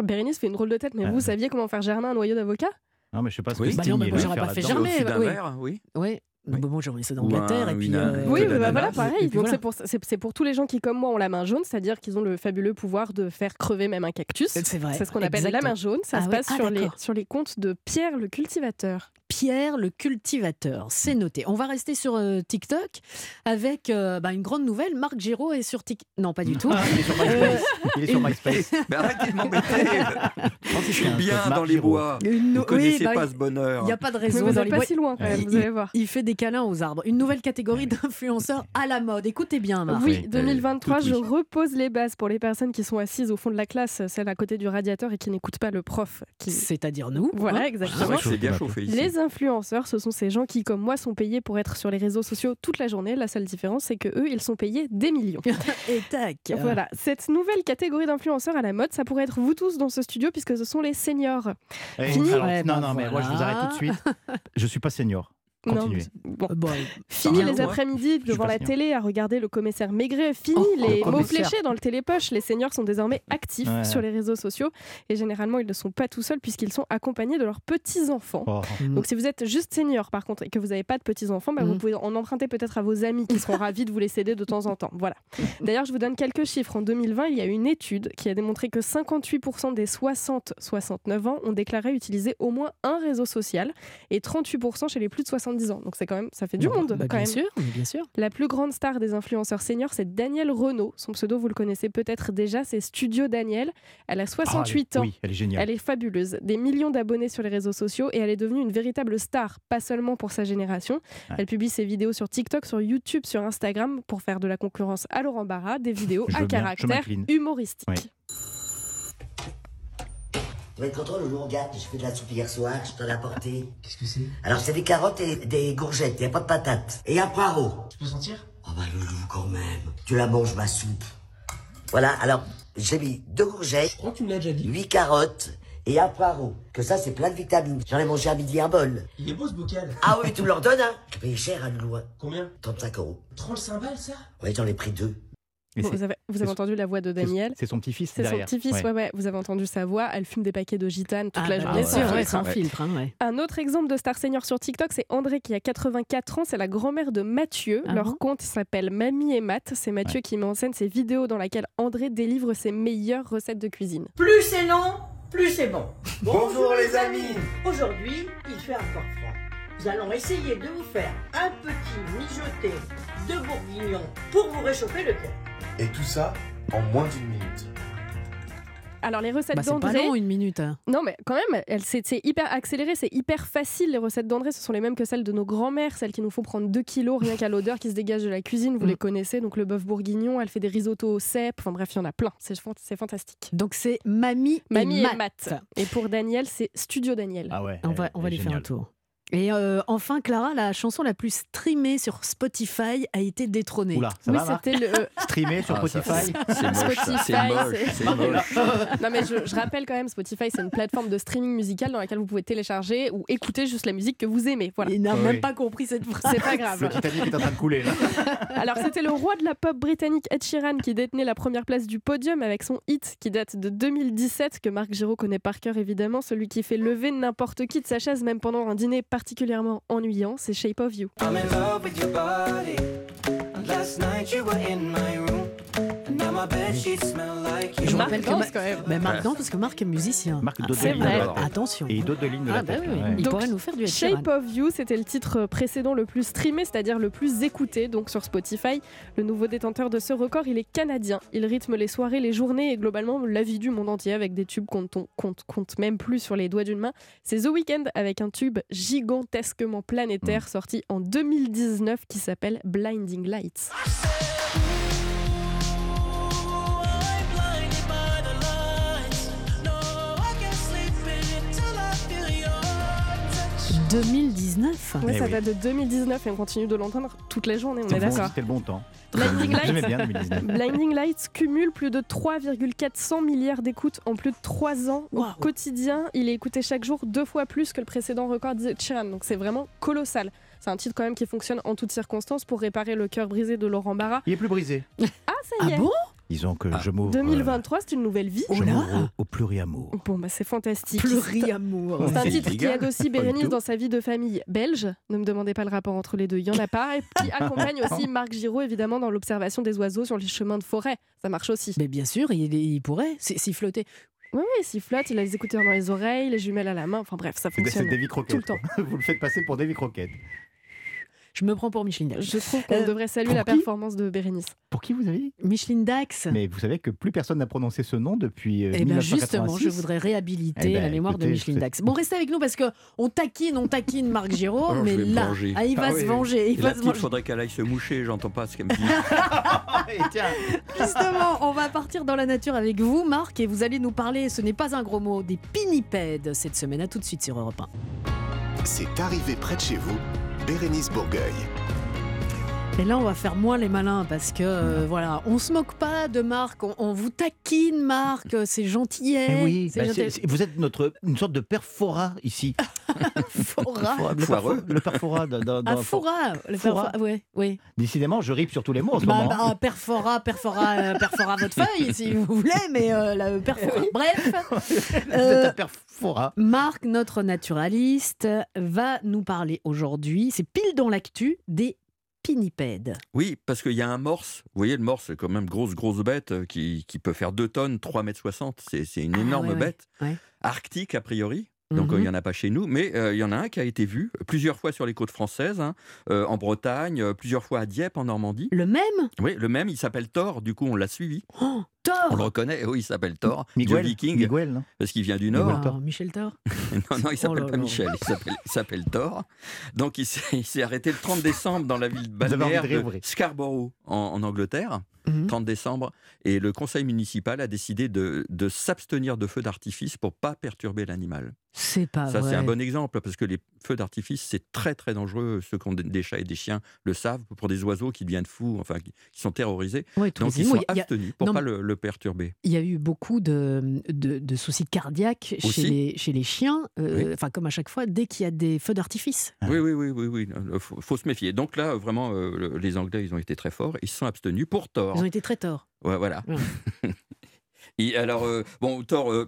Bérénice fait une drôle de tête, mais Ah. vous saviez comment faire germer un noyau d'avocat? Non, mais je sais pas ce Oui. que Bah non, mais moi, j'aurais pas fait germer. d'un oui. Verre, oui. Bon, j'ai ça dans Ou la un- terre et puis. une- euh, Oui, bah voilà, pareil. Donc voilà. c'est pour, c'est- c'est pour tous les gens qui, comme moi, ont la main jaune, c'est-à-dire qu'ils ont le fabuleux pouvoir de faire crever même un cactus. C'est vrai. C'est ce qu'on appelle la main jaune. Ça Ah se ouais. passe Ah, sur, les, sur les comptes de Pierre le cultivateur. Pierre le cultivateur, c'est noté. On va rester sur euh, TikTok avec euh, bah, une grande nouvelle. Marc Giraud est sur TikTok. Non, pas du tout. Ah, il est sur MySpace. Il est sur MySpace. Mais arrêtez de m'embêter. Je suis bien dans les Giraud. bois. Une Vous no- connaissez oui, bah, pas ce bonheur. Il n'y a pas de Mais raison. vous dans n'êtes les pas bois. si loin quand même, Il- vous allez voir. Il fait des câlins aux arbres. Une nouvelle catégorie d'influenceurs à la mode. Écoutez bien, Marc. Oui, Oui, 2023, euh, tout je oui. repose les bases pour les personnes qui sont assises au fond de la classe, celles à côté du radiateur et qui n'écoutent pas le prof. Qui... C'est-à-dire nous. Voilà, hein. C'est exactement. vrai que c'est bien chauffé ici. Les influenceurs, ce sont ces gens qui, comme moi, sont payés pour être sur les réseaux sociaux toute la journée. La seule différence, c'est que eux, ils sont payés des millions. Et tac. Voilà, cette nouvelle catégorie d'influenceurs à la mode, ça pourrait être vous tous dans ce studio puisque ce sont les seniors. Eh, Fini alors, Ouais, non, bah non, mais moi je vous arrête tout de suite. Je suis pas senior. Continuez. Non, bon. Euh, bon, Fini les après-midi devant la télé à regarder le commissaire Maigret. Fini Oh, les le mots fléchés dans le télépoche. Les seniors sont désormais actifs Ouais. sur les réseaux sociaux et généralement ils ne sont pas tout seuls puisqu'ils sont accompagnés de leurs petits-enfants. Oh. Donc si vous êtes juste senior par contre et que vous n'avez pas de petits-enfants, bah, vous Mhm. pouvez en emprunter peut-être à vos amis qui seront ravis de vous les céder de temps en temps. Voilà. D'ailleurs, je vous donne quelques chiffres. En 2020, il y a une étude qui a démontré que 58% des 60-69 ans ont déclaré utiliser au moins un réseau social et 38% chez les plus de 70 ans. Donc c'est quand même, ça fait du bah, monde bah, quand bien même. sûr, mais bien sûr. La plus grande star des influenceurs seniors, c'est Daniel Renault. Son pseudo, vous le connaissez peut-être déjà, c'est Studio Daniel. Elle a 68 Ah, ans. Oui, elle est géniale. Elle est fabuleuse, des millions d'abonnés sur les réseaux sociaux et elle est devenue une véritable star, pas seulement pour sa génération. Ouais. Elle publie ses vidéos sur TikTok, sur YouTube, sur Instagram pour faire de la concurrence à Laurent Barra, des vidéos à bien, caractère humoristique. Oui. Vas être content, Loulou, regarde, j'ai fait de la soupe hier soir, je t'en ai apporté. Qu'est-ce que c'est? Alors, c'est des carottes et des courgettes, il a pas de patates. Et un poireau. Tu peux sentir? Oh bah, Loulou, quand même. Tu la manges, ma soupe. Voilà, alors, j'ai mis deux courgettes, Je crois que tu me l'as déjà dit. huit carottes et un poireau. Que ça, c'est plein de vitamines. J'en ai mangé à midi un bol. Il est beau ce bocal. Ah oui, tu me leur donnes, hein Tu payes cher, hein, Loulou, hein. Combien? 35 euros. 35 balles ça? Oui, j'en ai pris deux. Bon, vous avez, vous entendu la voix de Daniel. C'est son petit-fils C'est son petit-fils, Ouais. ouais. ouais. Vous avez entendu sa voix. Elle fume des paquets de gitane toute Ah, la bah, journée. sûr, ouais, sans filtre. hein, ouais. Un autre exemple de star senior sur TikTok, c'est André qui a 84 ans. C'est la grand-mère de Mathieu. Ah Leur bon compte s'appelle Mamie et Matt. C'est Mathieu qui met en scène ses vidéos dans lesquelles André délivre ses meilleures recettes de cuisine. Plus c'est long, plus c'est bon. Bonjour les amis Aujourd'hui, il fait encore froid. Nous allons essayer de vous faire un petit mijoté de bourguignon pour vous réchauffer le cœur. Et tout ça en moins d'une minute. Alors les recettes Bah, c'est pas d'André, long, une minute. hein. non mais quand même, c'est hyper accéléré, c'est hyper facile. Les recettes d'André, ce sont les mêmes que celles de nos grands-mères, celles qui nous font prendre 2 kilos rien qu'à l'odeur qui se dégage de la cuisine. Vous Mm. les connaissez, donc le bœuf bourguignon, elle fait des risottos au cèpe. Enfin bref, il y en a plein. C'est fan- c'est fantastique. Donc c'est Mamie, Mamie et et Matt. Et pour Daniel, c'est Studio Daniel. Ah ouais. On va, on va lui faire un tour. Et euh, enfin, Clara, la chanson la plus streamée sur Spotify a été détrônée. Oula, ça oui, c'était le euh, Streamé sur Ah, Spotify C'est Spotify, c'est-. Non mais je, je rappelle quand même, Spotify c'est une plateforme de streaming musical dans laquelle vous pouvez télécharger ou écouter juste la musique que vous aimez. Voilà. Il n'a Oui. même pas compris cette phrase. C'est pas Le grave. Titanic est en train de couler là. Alors c'était le roi de la pop britannique Ed Sheeran qui détenait la première place du podium avec son hit qui date de 2017 que Marc Giraud connaît par cœur évidemment, celui qui fait lever n'importe qui de sa chaise même pendant un dîner particulièrement ennuyant, c'est Shape of You. Je Marc rappelle que danse Ma- quand même. Mais Marc danse parce que Marc est musicien. Marc Ah, de la tête. Attention. Et d'autres de lignes de Ah la bah tête. oui, ouais. il Donc, pourrait nous faire du. Shape of You, c'était le titre précédent le plus streamé, c'est-à-dire le plus écouté, donc sur Spotify. Le nouveau détenteur de ce record, il est canadien. Il rythme les soirées, les journées et globalement la vie du monde entier avec des tubes qu'on compte, compte même plus sur les doigts d'une main. C'est The Weeknd avec un tube gigantesquement planétaire sorti en 2019 qui s'appelle Blinding Lights. 2019. Ouais, Eh ça oui. date de 2019 et on continue de l'entendre toute la journée, on est d'accord. C'était le bon temps. Blinding Lights. J'aimais bien 2019. Blinding Lights cumule plus de 3,400 milliards d'écoutes en plus de 3 ans au Waouh. quotidien. Il est écouté chaque jour deux fois plus que le précédent record d'Ed Sheeran. Donc c'est vraiment colossal. C'est un titre quand même qui fonctionne en toutes circonstances pour réparer le cœur brisé de Laurent Barra. Il est plus brisé. Ah ça y Ah est bon? Disons que Ah. je m'ouvre. 2023, c'est une nouvelle vie. euh, je Oh m'ouvre au, au pluriamour. Bon bah c'est fantastique. Pluriamour. C'est un C'est titre qui aide aussi Bérénice dans sa vie de famille belge. Ne me demandez pas le rapport entre les deux, il y en a pas. Et qui accompagne aussi Marc Giraud évidemment dans l'observation des oiseaux sur les chemins de forêt. Ça marche aussi. Mais bien sûr, il, il pourrait s'y flotter. Oui, oui, s'il flotte, il a les écouteurs dans les oreilles, les jumelles à la main. Enfin bref, ça C'est fonctionne. Davy Croquette. tout le temps. Vous le faites passer pour Davy Croquette. Je me prends pour Micheline Dax. Je trouve qu'on Euh, devrait saluer la performance de Bérénice. Pour qui vous avez dit? Micheline Dax. Mais vous savez que plus personne n'a prononcé ce nom depuis euh, Eh bien 1986. justement, je voudrais réhabiliter Eh ben, la mémoire de Micheline Dax. Bon, restez avec nous parce que on taquine, on taquine Marc Giraud, Oh, mais là, venger. ah, il va Ah se oui. venger. Il va se petite, venger. faudrait qu'elle aille se moucher, j'entends pas ce qu'elle me dit. Justement, on va partir dans la nature avec vous, Marc, et vous allez nous parler, ce n'est pas un gros mot, des pinnipèdes cette semaine. À tout de suite sur Europe 1. C'est arrivé près de chez vous, Bérénice Bourgueil. Et là, on va faire moins les malins parce que, euh, voilà, on se moque pas de Marc, on, on vous taquine, Marc, c'est gentillet. Eh oui, c'est bah, gentillet. c'est- c'est- vous êtes notre, une sorte de perfora ici. Fora. Le Foireux. Le perfora. dans- dans- Ah, fora. Le Fora. perfora, ouais, oui. Décidément, je ripe sur tous les mots en ce Bah, moment. bah, perfora, perfora, euh, perfora votre feuille si vous voulez, mais euh, la perfora. Bref, Vous êtes euh, un perfora. Marc, notre naturaliste, va nous parler aujourd'hui, c'est pile dans l'actu, des Oui, parce qu'il y a un morse. Vous voyez, le morse, c'est quand même grosse, grosse bête euh, qui, qui peut faire 2 tonnes, 3 mètres 60. C'est une Ah, énorme ouais. bête. Ouais. Arctique, a priori. Donc, Mhm. euh, il n'y en a pas chez nous, mais euh, il y en a un qui a été vu plusieurs fois sur les côtes françaises, hein, euh, en Bretagne, plusieurs fois à Dieppe, en Normandie. Le même? Oui, le même, il s'appelle Thor, du coup, on l'a suivi. oh, On le Thor reconnaît, oui, il s'appelle Thor, Miguel, viking, Miguel, non parce qu'il vient du Miguel. Nord. Thor. Ah, Michel Thor Non, non, il s'appelle Oh là pas. Michel, il s'appelle- s'appelle Thor. Donc, il s'est il s'est arrêté le 30 décembre dans la ville balnéaire de de. Scarborough, en, en Angleterre, Mhm. 30 décembre. Et le conseil municipal a décidé de, de s'abstenir de feux d'artifice pour pas perturber l'animal. C'est pas Ça, vrai. c'est un bon exemple, parce que les, feux d'artifice, c'est très très dangereux. Ceux qui ont des- chats et des chiens le savent. Pour des oiseaux qui deviennent fous, enfin qui, sont terrorisés. Ouais, Donc ils sont a- abstenus pour non, pas le, le perturber. Il y a eu beaucoup de, de, de soucis cardiaques chez les, chez les chiens, euh, Oui. enfin comme à chaque fois, dès qu'il y a des feux d'artifice. Oui, oui, oui, oui, oui. Il faut, faut se méfier. Donc là, vraiment, euh, le- les Anglais, ils ont été très forts. Ils se sont abstenus pour tort. Ils ont été très torts. Ouais, voilà. Ouais. Et alors, euh, bon, Thor, euh,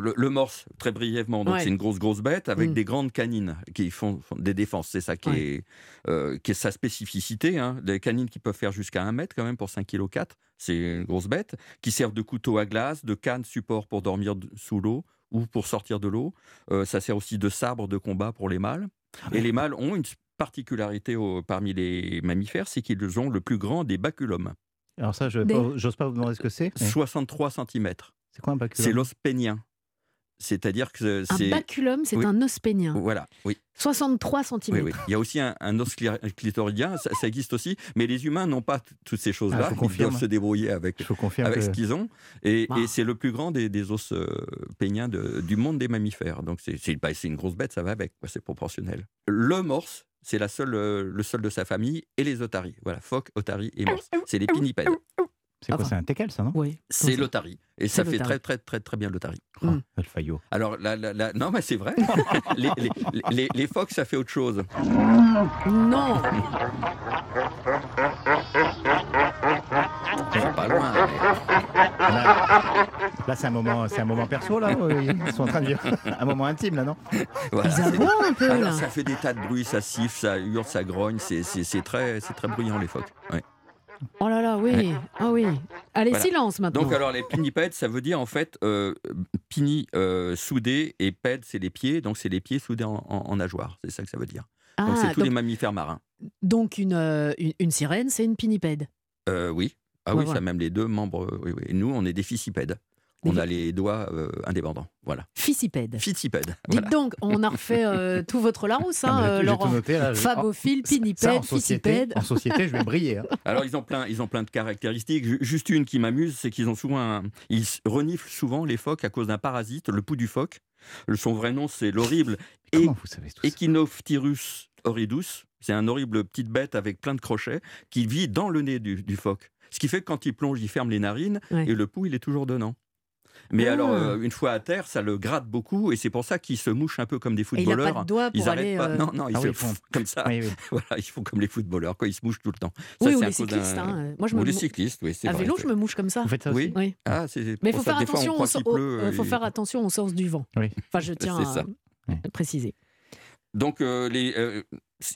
le, le morse, très brièvement, donc Ouais. c'est une grosse, grosse bête avec Mm. des grandes canines qui font, font des défenses. C'est ça qui, Ouais. est, euh, qui est sa spécificité. Hein. Des canines qui peuvent faire jusqu'à 1 mètre quand même pour 5 kg 4. C'est une grosse bête. Qui servent de couteau à glace, de canne support pour dormir sous l'eau ou pour sortir de l'eau. Euh, ça sert aussi de sabre de combat pour les mâles. Et les mâles ont une particularité au- parmi les mammifères, c'est qu'ils ont le plus grand des baculums. Alors ça, je Des- pas- j'ose pas vous demander ce que c'est. mais 63 cm. C'est quoi un baculum C'est l'os pénien. C'est-à-dire que Un c'est. baculum, c'est Oui. un os pénien. Voilà, oui. 63 cm. oui, oui. Il y a aussi un, un os cli- clitoridien, ça, ça existe aussi, mais les humains n'ont pas toutes ces choses-là. Ah, Ils doivent se débrouiller avec, que- ce qu'ils ont. Et, et c'est le plus grand des, des os euh, péniens de- du monde des mammifères. Donc c'est bah, c'est une grosse bête, ça va avec, c'est proportionnel. Le morse, c'est la seule, euh, le seul de sa famille, et les otaries. Voilà, phoque, otarie et morse. C'est les pinnipèdes. C'est quoi Enfin. C'est un teckel, ça, non Oui. C'est l'otarie. Et ça fait très, très, très, très bien l'otarie. Oh, Mm. Alors, la, la- la- non, mais c'est vrai. les, les- les- les phoques, ça fait autre chose. Non pas loin. mais- Là, là, c'est un moment, c'est un moment perso là. Ils sont en train de vivre un moment intime là, non Voilà, Ils un peu Alors, là. ça fait des tas de bruits, ça siffle, ça hurle, ça grogne. C'est très, c'est très bruyant, les phoques. Ouais. Oh là là, oui. Ah oui. Allez, Voilà. silence maintenant. Donc, alors, les pinnipèdes, ça veut dire en fait euh, pini euh, soudé et pède, c'est les pieds. Donc, c'est les pieds soudés en, en- en nageoire. C'est ça que ça veut dire. donc, Ah, c'est tous donc, les mammifères marins. donc une, euh, une, une sirène, c'est une pinnipède. Oui. Ah Ouais, oui, voilà. ça, même les deux membres. Oui, oui. Et nous, on est des ficipèdes. On a les doigts euh, indépendants. Voilà. Ficipède. Ficipèdes. Dites donc, on a refait euh, tout votre Larousse, Ah, hein, là, euh, Laurent. tout noté, là, je- Fabophile, en pinnipède, société, ficipède. en société, je vais briller. hein. Alors, ils ont plein, ils ont plein de caractéristiques. Ju- Juste une qui m'amuse, c'est qu'ils ont souvent, un- ils reniflent souvent les phoques à cause d'un parasite, le pouls du phoque. Son vrai nom, c'est l'horrible Comment vous savez tout ça Echinophtyrus horridus. C'est un horrible petite bête avec plein de crochets qui vit dans le nez du, du phoque. Ce qui fait que quand il plonge, il ferme les narines Ouais. et le pouls, il est toujours donnant. Mais Ah. alors, euh, une fois à terre, ça le gratte beaucoup et c'est pour ça qu'il se mouche un peu comme des Et il footballeurs. pas de doigts Ils pour arrêtent aller. pas. euh, Non, non, ils Ah se oui, ils font- comme ça. Oui, oui. Voilà, ils font comme les footballeurs, quoi. Ils se mouchent tout le temps. Ça, Oui, ou les cyclistes. hein. Moi, je Ou me les mou- cyclistes, oui, À vrai. vélo, je me mouche comme ça. Vous faites ça Oui. aussi? Oui. Ah, c'est Mais il faut faire attention, euh, faut et- faire attention au sens du vent. Oui. Enfin, je tiens à, préciser. Donc, euh, les, euh,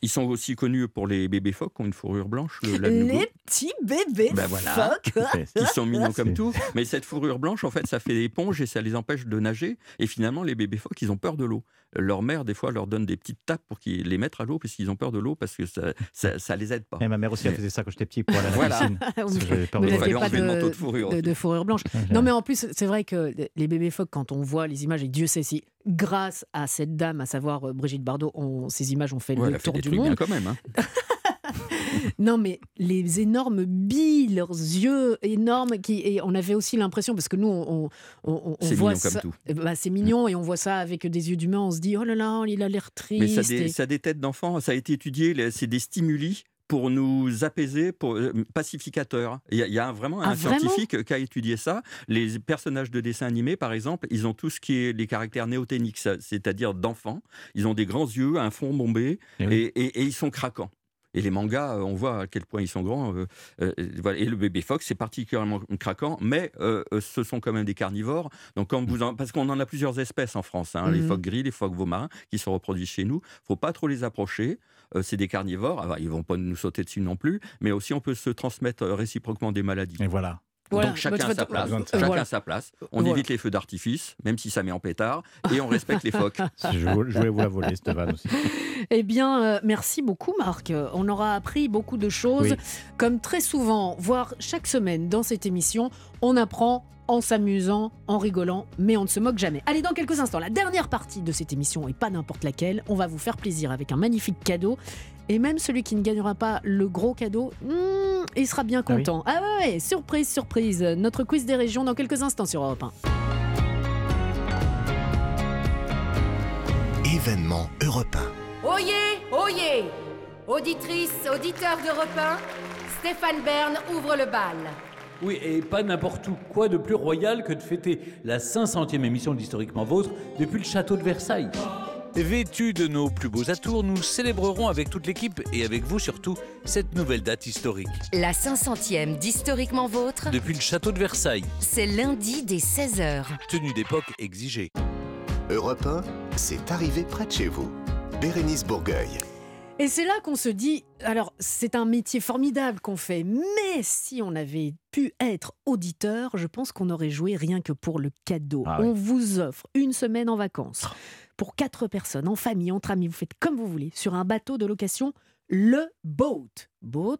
ils sont aussi connus pour les bébés phoques qui ont une fourrure blanche, le Les petits bébés Ben voilà. phoques. qui sont mignons comme tout. Mais cette fourrure blanche, en fait, ça fait des éponges et ça les empêche de nager. Et finalement, les bébés phoques, ils ont peur de l'eau. Leur mère, des fois, leur donne des petites tapes pour qu'ils les mettent à l'eau parce qu'ils ont peur de l'eau parce que ça, ça, ça les aide pas. Et ma mère aussi, elle Mais- faisait ça quand j'étais petit pour aller à la Voilà. piscine. Peur Mais de l'eau. pas de- manteau de fourrure. de, de fourrure blanche. Non, mais en plus, c'est vrai que les bébés phoques, quand on voit les images, et Dieu sait si, grâce à cette dame, à savoir euh, Brigitte Bardot, on- ces images ont fait Ouais, le fait tour des du trucs bien monde. quand même. hein. Non, mais les énormes billes, leurs yeux énormes, qui, et on avait aussi l'impression, parce que nous, on, on, voit ça-. Eh ben, c'est mignon, et on voit ça avec des yeux d'humain, on se dit, oh là là, il a l'air triste. Mais ça a, des, et- ça a des têtes d'enfants, ça a été étudié, c'est des stimuli pour nous apaiser, pour euh, pacificateurs. Il y a, il y a vraiment un Ah, vraiment scientifique qui a étudié ça. Les personnages de dessins animés, par exemple, ils ont tout ce qui est les caractères néoténiques, c'est-à-dire d'enfants. Ils ont des grands yeux, un front bombé, Eh et, oui. et- et ils sont craquants. Et les mangas, euh, on voit à quel point ils sont grands. euh, euh, voilà. Et le bébé phoque, c'est particulièrement craquant, mais ce sont quand même des carnivores. Donc, quand vous en- parce qu'on en a plusieurs espèces en France, hein, les Mhm. phoques gris, les phoques marins, qui se reproduisent chez nous. faut pas trop les approcher. C'est des carnivores. Alors, ils vont pas nous sauter dessus non plus, mais aussi on peut se transmettre réciproquement des maladies. Et voilà. Voilà. Donc chacun à sa place. Chacun Voilà. sa place. On Voilà. évite les feux d'artifice, même si ça met en pétard, et on respecte les phoques. Je voulais, vous la voler, cette vanne aussi. Eh bien, euh, merci beaucoup, Marc. On aura appris beaucoup de choses. Oui. Comme très souvent, voire chaque semaine dans cette émission, on apprend en s'amusant, en rigolant, mais on ne se moque jamais. Allez, dans quelques instants, la dernière partie de cette émission, et pas n'importe laquelle, on va vous faire plaisir avec un magnifique cadeau. Et même celui qui ne gagnera pas le gros cadeau, hmm, il sera bien Ah oui content. Ah, ouais, surprise, surprise. Notre quiz des régions dans quelques instants sur Europe 1. Et événement Europe Oyez, oyez Auditrices, auditeurs d'Europe 1, Stéphane Bern ouvre le bal. Oui, et pas n'importe où. Quoi de plus royal que de fêter la 500e émission d'Historiquement Vôtre depuis le château de Versailles? Vêtus de nos plus beaux atours, nous célébrerons avec toute l'équipe et avec vous surtout cette nouvelle date historique. La 500e d'Historiquement Vôtre, Depuis le château de Versailles, c'est lundi dès 16h. tenue d'époque exigée. Europe 1, c'est arrivé près de chez vous. Bérénice Bourgueil. Et c'est là qu'on se dit, alors c'est un métier formidable qu'on fait, mais si on avait pu être auditeur, je pense qu'on aurait joué rien que pour le cadeau. Ah on oui. vous offre une semaine en vacances pour quatre personnes, en famille, entre amis, vous faites comme vous voulez, sur un bateau de location, le boat. Boat,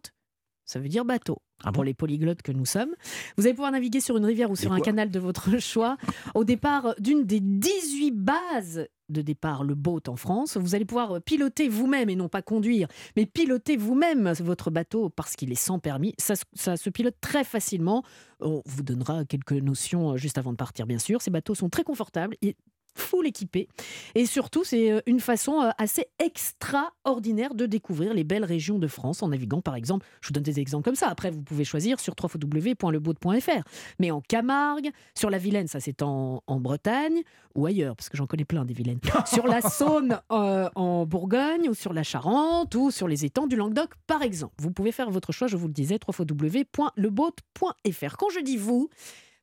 ça veut dire bateau. Ah pour les polyglottes que nous sommes. Vous allez pouvoir naviguer sur une rivière ou sur un canal de votre choix au départ d'une des 18 bases de départ, le boat en France. Vous allez pouvoir piloter vous-même et non pas conduire, mais piloter vous-même votre bateau parce qu'il est sans permis. Ça, se- ça se pilote très facilement. On vous donnera quelques notions euh, juste avant de partir, bien sûr. Ces bateaux sont très confortables et full équipés. Et surtout, c'est euh, une façon euh, assez extraordinaire de découvrir les belles régions de France en naviguant, par exemple. Je vous donne des exemples comme ça. Après, vous pouvez choisir sur www.leboat.fr. Mais en Camargue, sur la Vilaine, ça c'est en, en Bretagne ou ailleurs, parce que j'en connais plein des Vilaines. sur la Saône euh, en Bourgogne ou sur la Charente ou sur les étangs du Languedoc, par exemple. Vous pouvez faire votre choix, je vous le disais, www.leboat.fr. Quand je dis vous,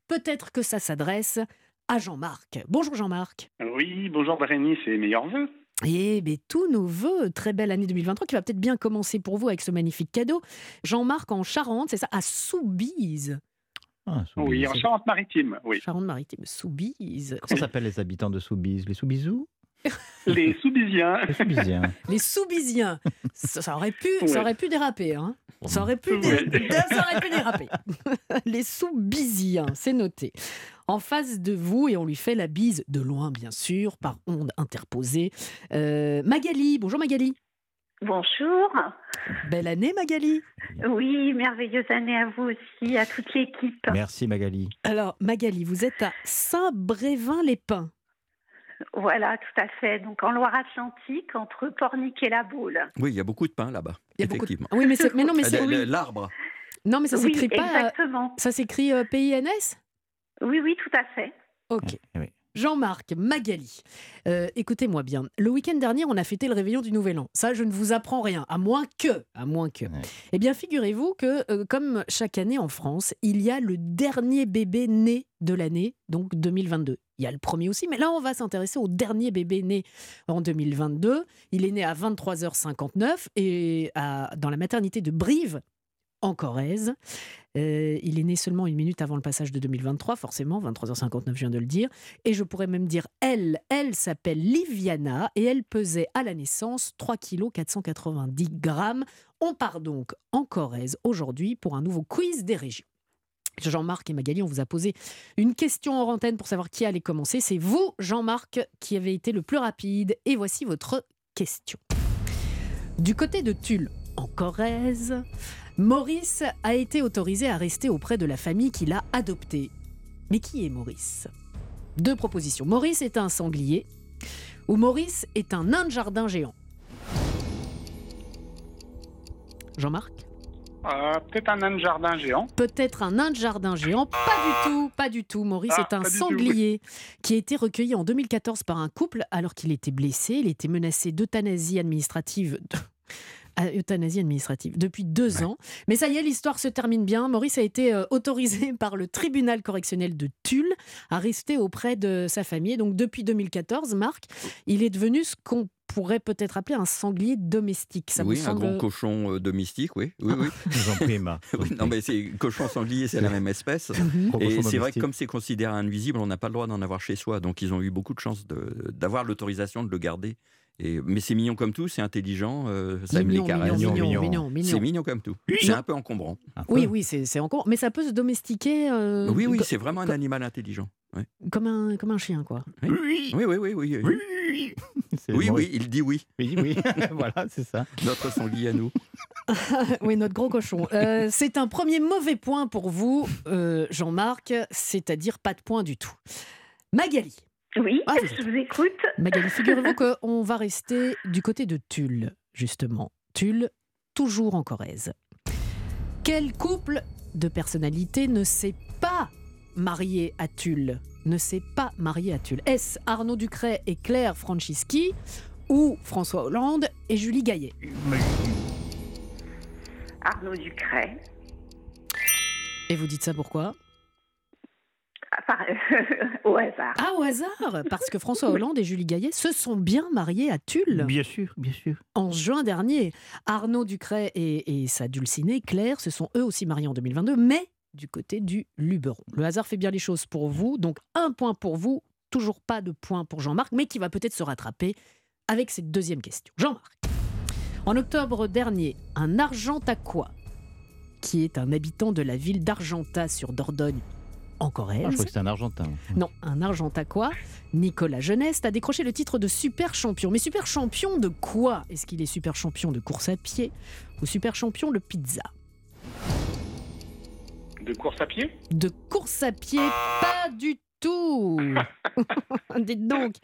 peut-être que ça s'adresse à Jean-Marc. Bonjour Jean-Marc. Oui, bonjour Bérénice et meilleurs vœux. Eh bien, tous nos voeux, très belle année 2023 qui va peut-être bien commencer pour vous avec ce magnifique cadeau. Jean-Marc en Charente, c'est ça, à Soubise. Ah, Soubise. Oui, en Charente-Maritime, oui. Charente-Maritime, Soubise. Comment s'appellent les habitants de Soubise? Les Soubisous? Les Soubisiens. Les Soubisiens. Les Soubisiens. ça, ça aurait pu, Ouais. ça aurait pu déraper. Hein. Ça aurait pu, dé- Ouais. ça aurait pu déraper. Les Soubisiens, c'est noté. En face de vous, et on lui fait la bise de loin, bien sûr, par onde interposée. Euh, Magali, bonjour Magali. Bonjour. Belle année Magali. Oui, merveilleuse année à vous aussi, à toute l'équipe. Merci Magali. Alors Magali, vous êtes à Saint-Brévin-les-Pins. Voilà, tout à fait. Donc en Loire-Atlantique, entre Pornic et La Baule. Oui, il y a beaucoup de pain là-bas, Il y a beaucoup de- effectivement. Oui, mais, non, mais c'est L'arbre. Non, mais ça Oui, s'écrit pas. euh, exactement. Ça s'écrit euh, PINS Oui, oui, tout à fait. Ok. Oui. Jean-Marc, Magali, euh, écoutez-moi bien. Le week-end dernier, on a fêté le réveillon du Nouvel An. Ça, je ne vous apprends rien, à moins que, à moins que. Eh bien, figurez-vous que, euh, comme chaque année en France, il y a le dernier bébé né de l'année, donc 2022. Il y a le premier aussi, mais là, on va s'intéresser au dernier bébé né en 2022. Il est né à 23h59 et à- dans la maternité de Brive, en Corrèze. Euh, il est né seulement une minute avant le passage de 2023, forcément, 23h59, je viens de le dire. Et je pourrais même dire elle. Elle s'appelle Liviana et elle pesait à la naissance 3 kg 490 grammes. On part donc en Corrèze aujourd'hui pour un nouveau quiz des régions. Jean-Marc et Magali, on vous a posé une question en antenne pour savoir qui allait commencer. C'est vous, Jean-Marc, qui avez été le plus rapide. Et voici votre question. Du côté de Tulle, en Corrèze, Maurice a été autorisé à rester auprès de la famille qui l'a adopté. Mais qui est Maurice? Deux propositions. Maurice est un sanglier ou Maurice est un nain de jardin géant? Jean-Marc? Euh, Peut-être un nain de jardin géant. Peut-être un nain de jardin géant Pas du tout, pas du tout. Maurice Ah, est un tout, sanglier qui a été recueilli en 2014 par un couple alors qu'il était blessé. Il était menacé d'euthanasie administrative. À euthanasie administrative depuis deux ans. Mais ça y est, l'histoire se termine bien. Maurice a été euh, autorisé par le tribunal correctionnel de Tulle à rester auprès de sa famille. Et Donc depuis 2014, Marc, il est devenu ce qu'on pourrait peut-être appeler un sanglier domestique. Ça oui, un semble... grand cochon euh, domestique, oui. oui, oui. Je vous en prie, Emma. Oui, non, mais c'est cochon sanglier, c'est la même espèce. Mhm. Et c'est vrai que comme c'est considéré un nuisible, on n'a pas le droit d'en avoir chez soi. Donc ils ont eu beaucoup de chance de- d'avoir l'autorisation de le garder. Et, mais c'est mignon comme tout, c'est intelligent, euh, ça aime les caresses. mignon, mignon, mignon, mignon. C'est mignon comme tout. C'est un peu encombrant. Oui, oui, c'est encore. Mais ça peut se domestiquer. euh, Oui, oui, c'est vraiment un animal intelligent. Ouais. Comme un, comme un chien, quoi. Oui, oui, oui. Oui, oui, oui. Oui, oui, il dit oui. Oui, oui. voilà, c'est ça. Notre sanglier à nous. oui, notre gros cochon. Euh, c'est un premier mauvais point pour vous, euh, Jean-Marc, c'est-à-dire pas de point du tout. Magali, Oui, Ah, je vous écoute. Magali, figurez-vous qu'on va rester du côté de Tulle, justement. Tulle, toujours en Corrèze. Quel couple de personnalités ne s'est pas marié à Tulle Ne s'est pas marié à Tulle? Est-ce Arnaud Ducret et Claire Francischi ou François Hollande et Julie Gaillet? Arnaud Ducret. Et vous dites ça pourquoi? Ah, Au hasard. Ah, au hasard Parce que François Hollande et Julie Gaillet se sont bien mariés à Tulle. Bien sûr, bien sûr. En juin dernier, Arnaud Ducret et, et sa dulcinée Claire se sont eux aussi mariés en 2022, mais du côté du Luberon. Le hasard fait bien les choses pour vous, donc un point pour vous, toujours pas de point pour Jean-Marc, mais qui va peut-être se rattraper avec cette deuxième question. Jean-Marc, en octobre dernier, un Argentacois, qui est un habitant de la ville d'Argentas sur Dordogne, en Corrèze, Ah, je crois que c'est un Argentin. non, un Argentacois, Nicolas Jeuneste, a décroché le titre de super champion. Mais super champion de quoi? Est-ce qu'il est super champion de course à pied ou super champion de pizza? De course à pied? De course à pied, pas du tout Dites donc,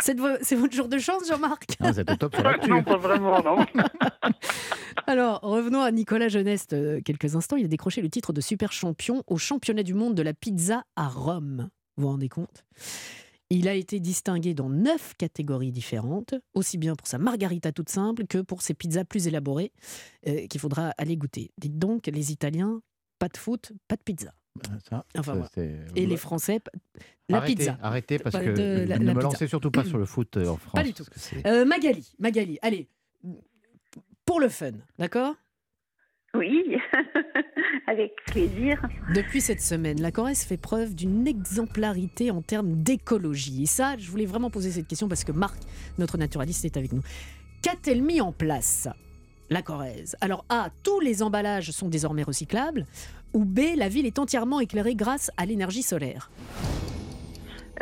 c'est de vo- c'est votre jour de chance, Jean-Marc Ah, c'est au top. Non, pas vraiment, non. Alors, revenons à Nicolas Jeuneste euh, quelques instants. Il a décroché le titre de super champion au championnat du monde de la pizza à Rome. Vous vous rendez compte? Il a été distingué dans neuf catégories différentes, aussi bien pour sa margarita toute simple que pour ses pizzas plus élaborées euh, qu'il faudra aller goûter. Dites donc, les Italiens, pas de foot, pas de pizza. Ça, Enfin, ça, voilà. c'est- Et les Français, la arrêtez, pizza. Arrêtez, parce que de la- ne la me pizza. lancez surtout pas sur le foot euh, en France. Pas du tout. Euh, Magali, Magali, allez, pour le fun, d'accord? Oui, avec plaisir. Depuis cette semaine, la Corrèze fait preuve d'une exemplarité en termes d'écologie. Et ça, je voulais vraiment poser cette question parce que Marc, notre naturaliste, est avec nous. Qu'a-t-elle mis en place, la Corrèze? Alors A, tous les emballages sont désormais recyclables. Ou B, la ville est entièrement éclairée grâce à l'énergie solaire.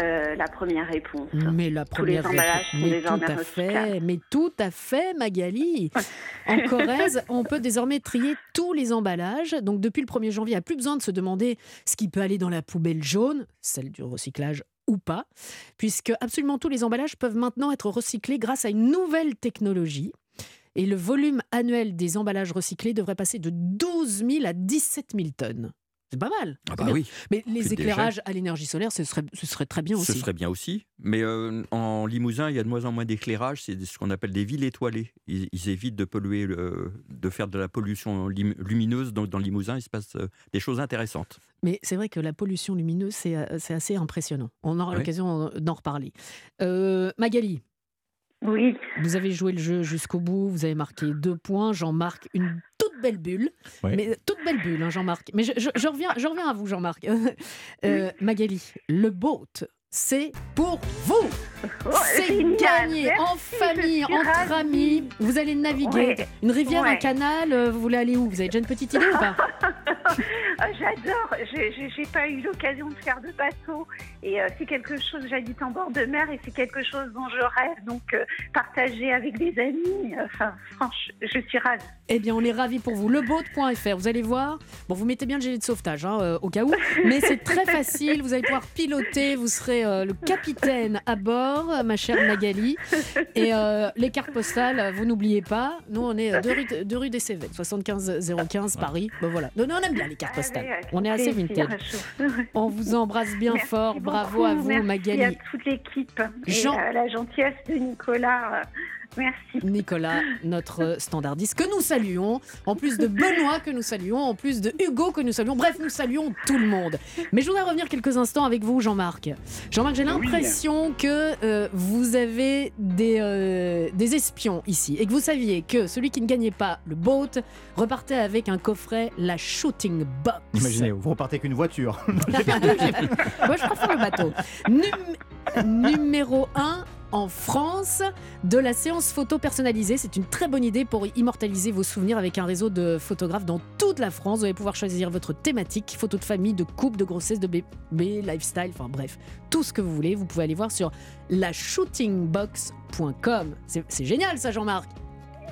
Euh, la première réponse. Mais la Tous les première emballages réponse- sont mais tout à fait, mais tout à fait, Magali. En Corrèze, on peut désormais trier tous les emballages. Donc depuis le 1er janvier, il n'y a plus besoin de se demander ce qui peut aller dans la poubelle jaune, celle du recyclage ou pas, puisque absolument tous les emballages peuvent maintenant être recyclés grâce à une nouvelle technologie. Et le volume annuel des emballages recyclés devrait passer de 12 000 à 17 000 tonnes. C'est pas mal. Ah c'est bah oui. Mais les déjà- éclairages à l'énergie solaire, ce serait, ce serait très bien Ce aussi. serait bien aussi. Mais euh, en Limousin, il y a de moins en moins d'éclairage. C'est ce qu'on appelle des villes étoilées. Ils, ils évitent de polluer, le- de faire de la pollution lumineuse. Donc dans le Limousin, il se passe euh, des choses intéressantes. Mais c'est vrai que la pollution lumineuse, c'est euh, c'est assez impressionnant. On aura Oui. l'occasion d'en reparler. Euh, Magali Oui. Vous avez joué le jeu jusqu'au bout, vous avez marqué deux points. Jean-Marc, une toute belle bulle. Ouais. Mais toute belle bulle, hein, Jean-Marc. Mais je, je- je reviens, je reviens à vous, Jean-Marc. Euh, Magali, le boat, c'est pour vous. Oh, c'est gagné merci, en famille, entre ravie. amis. Vous allez naviguer. Ouais. Une rivière, un canal, euh, vous voulez aller où? Vous avez déjà une petite idée ou pas? J'adore. J'ai- pas eu l'occasion de faire de bateau et euh, c'est quelque chose. J'habite en bord de mer et c'est quelque chose dont je rêve. Donc euh, partager avec des amis. Enfin, franchement, je suis ravie. Eh bien, on est ravis pour vous. Leboat.fr, vous allez voir. Bon, vous mettez bien le gilet de sauvetage, hein, euh, au cas où. Mais c'est très facile. Vous allez pouvoir piloter. Vous serez le capitaine à bord, ma chère Magali. Et les cartes postales, vous n'oubliez pas. Nous, on est deux rue, deux rue des Cévennes, 75 015 Paris. Ben voilà. Non, non, on aime bien les cartes postales. On est assez vintage. On vous embrasse bien Merci fort. Bravo à vous, merci Magali. à toute l'équipe. Et Jean- à la gentillesse de Nicolas. Merci. Nicolas, notre standardiste, que nous saluons, en plus de Benoît que nous saluons, en plus de Hugo que nous saluons. Bref, nous saluons tout le monde. Mais je voudrais revenir quelques instants avec vous, Jean-Marc. Jean-Marc, j'ai l'impression que euh, vous avez des, euh, des espions ici et que vous saviez que celui qui ne gagnait pas le boat repartait avec un coffret, la Shooting Box. Imaginez, vous repartez avec une voiture. Moi, je préfère le bateau. Num- numéro 1 en France de la séance photo personnalisée. C'est une très bonne idée pour immortaliser vos souvenirs avec un réseau de photographes dans toute la France. Vous allez pouvoir choisir votre thématique, photos de famille, de couple, de grossesse, de bébé, lifestyle, enfin bref, tout ce que vous voulez. Vous pouvez aller voir sur lashootingbox.com. C'est c'est génial ça, Jean-Marc.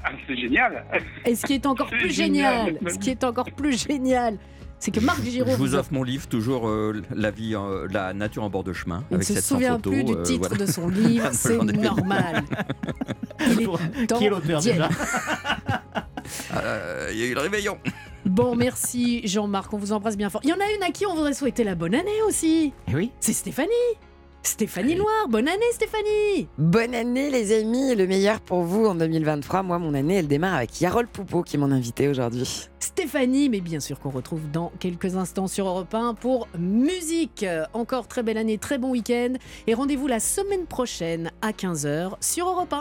Ah, c'est génial. Et ce qui est encore plus génial. génial, ce qui est encore plus génial, C'est que Marc Je Giraud vous vous offre mon livre, toujours euh, la vie, la nature en bord de chemin. Il ne se 700 souvient photos, plus du euh, titre voilà. de son livre, c'est normal. Il est temps Qui est l'auteur déjà. Euh, Il y a eu le réveillon. Bon, merci Jean-Marc, on vous embrasse bien fort. Il y en a une à qui on voudrait souhaiter la bonne année aussi. Eh oui. C'est Stéphanie. Stéphanie Loire, bonne année Stéphanie Bonne année les amis, le meilleur pour vous en 2023. Moi, mon année, elle démarre avec Yarol Poupeau qui est mon invité aujourd'hui. Stéphanie, mais bien sûr qu'on retrouve dans quelques instants sur Europe 1 pour musique. Encore très belle année, très bon week-end et rendez-vous la semaine prochaine à 15h sur Europe 1.